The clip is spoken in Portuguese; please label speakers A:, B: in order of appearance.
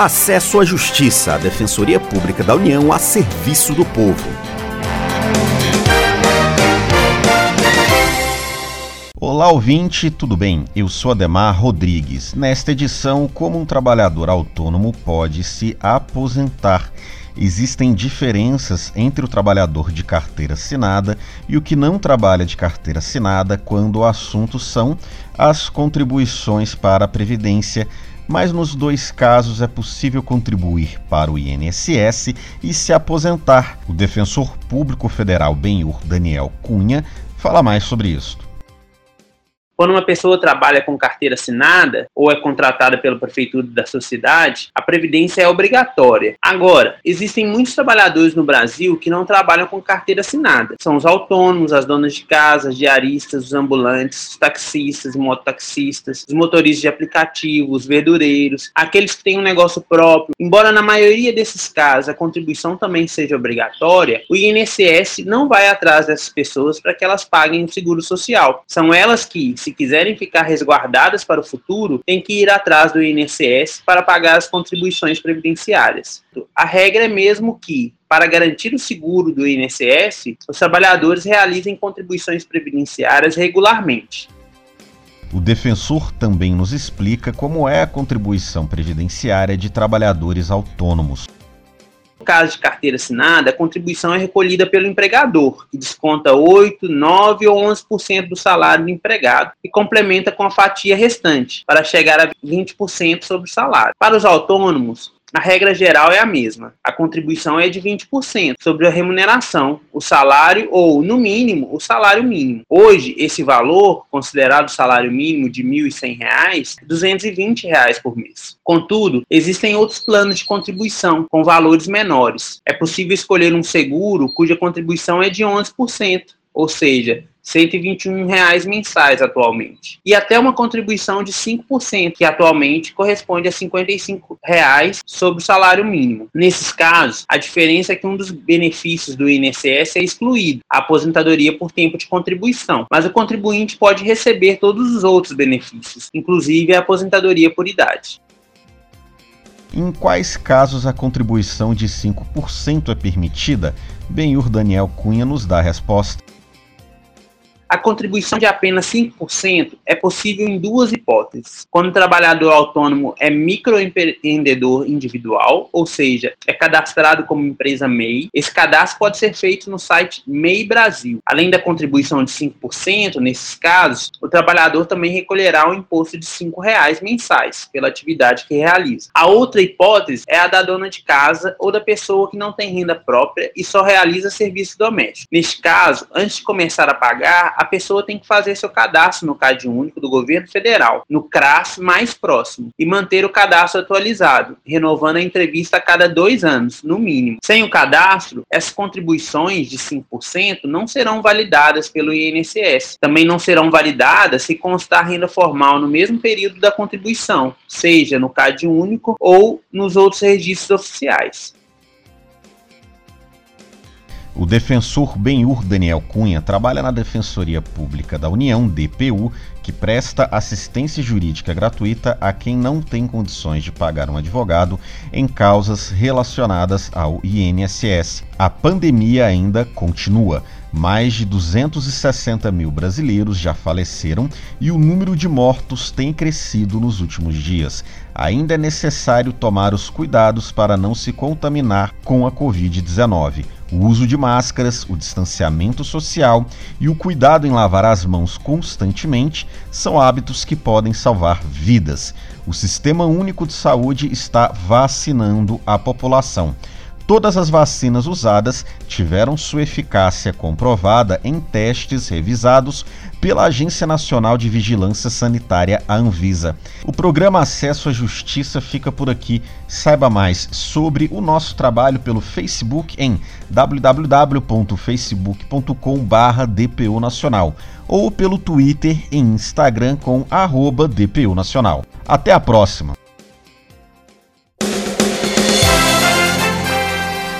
A: Acesso à Justiça, a Defensoria Pública da União a serviço do povo.
B: Olá, ouvinte, tudo bem? Eu sou Ademar Rodrigues. Nesta edição, como um trabalhador autônomo pode se aposentar? Existem diferenças entre o trabalhador de carteira assinada e o que não trabalha de carteira assinada quando o assunto são as contribuições para a Previdência mas nos dois casos é possível contribuir para o INSS e se aposentar. O defensor público federal Benhur Daniel Cunha fala mais sobre isso.
C: Quando uma pessoa trabalha com carteira assinada ou é contratada pela prefeitura da sociedade, a previdência é obrigatória. Agora, existem muitos trabalhadores no Brasil que não trabalham com carteira assinada. São os autônomos, as donas de casa, as diaristas, os ambulantes, os taxistas e mototaxistas, os motoristas de aplicativos, os verdureiros, aqueles que têm um negócio próprio. Embora na maioria desses casos a contribuição também seja obrigatória, o INSS não vai atrás dessas pessoas para que elas paguem o seguro social. São elas que, se se quiserem ficar resguardadas para o futuro, têm que ir atrás do INSS para pagar as contribuições previdenciárias. A regra é mesmo que, para garantir o seguro do INSS, os trabalhadores realizem contribuições previdenciárias regularmente.
B: O defensor também nos explica como é a contribuição previdenciária de trabalhadores autônomos.
C: Caso de carteira assinada, a contribuição é recolhida pelo empregador, que desconta 8, 9 ou 11% do salário do empregado e complementa com a fatia restante, para chegar a 20% sobre o salário. Para os autônomos, a regra geral é a mesma. A contribuição é de 20% sobre a remuneração, o salário ou, no mínimo, o salário mínimo. Hoje, esse valor, considerado salário mínimo de R$ 1.100, é 220 reais por mês. Contudo, existem outros planos de contribuição com valores menores. É possível escolher um seguro cuja contribuição é de 11%, ou seja, 121 reais mensais atualmente. E até uma contribuição de 5%, que atualmente corresponde a 55 reais sobre o salário mínimo. Nesses casos, a diferença é que um dos benefícios do INSS é excluído, a aposentadoria por tempo de contribuição, mas o contribuinte pode receber todos os outros benefícios, inclusive a aposentadoria por idade.
B: Em quais casos a contribuição de 5% é permitida? Benhur Daniel Cunha nos dá a resposta.
C: A contribuição de apenas 5% é possível em duas hipóteses. Quando o trabalhador autônomo é microempreendedor individual, ou seja, é cadastrado como empresa MEI, esse cadastro pode ser feito no site MEI Brasil. Além da contribuição de 5%, nesses casos, o trabalhador também recolherá um imposto de R$ reais mensais pela atividade que realiza. A outra hipótese é a da dona de casa ou da pessoa que não tem renda própria e só realiza serviço doméstico. Neste caso, antes de começar a pagar, a pessoa tem que fazer seu cadastro no CAD único do governo federal, no CRAS mais próximo, e manter o cadastro atualizado, renovando a entrevista a cada dois anos, no mínimo. Sem o cadastro, essas contribuições de 5% não serão validadas pelo INSS. Também não serão validadas se constar renda formal no mesmo período da contribuição, seja no CAD único ou nos outros registros oficiais.
B: O defensor Benhur Daniel Cunha trabalha na Defensoria Pública da União, DPU, que presta assistência jurídica gratuita a quem não tem condições de pagar um advogado em causas relacionadas ao INSS. A pandemia ainda continua. Mais de 260 mil brasileiros já faleceram e o número de mortos tem crescido nos últimos dias. Ainda é necessário tomar os cuidados para não se contaminar com a Covid-19. O uso de máscaras, o distanciamento social e o cuidado em lavar as mãos constantemente são hábitos que podem salvar vidas. O Sistema Único de Saúde está vacinando a população. Todas as vacinas usadas tiveram sua eficácia comprovada em testes revisados pela Agência Nacional de Vigilância Sanitária, a Anvisa. O programa Acesso à Justiça fica por aqui. Saiba mais sobre o nosso trabalho pelo Facebook em www.facebook.com/dpu ou pelo Twitter e Instagram com @dpu nacional. Até a próxima.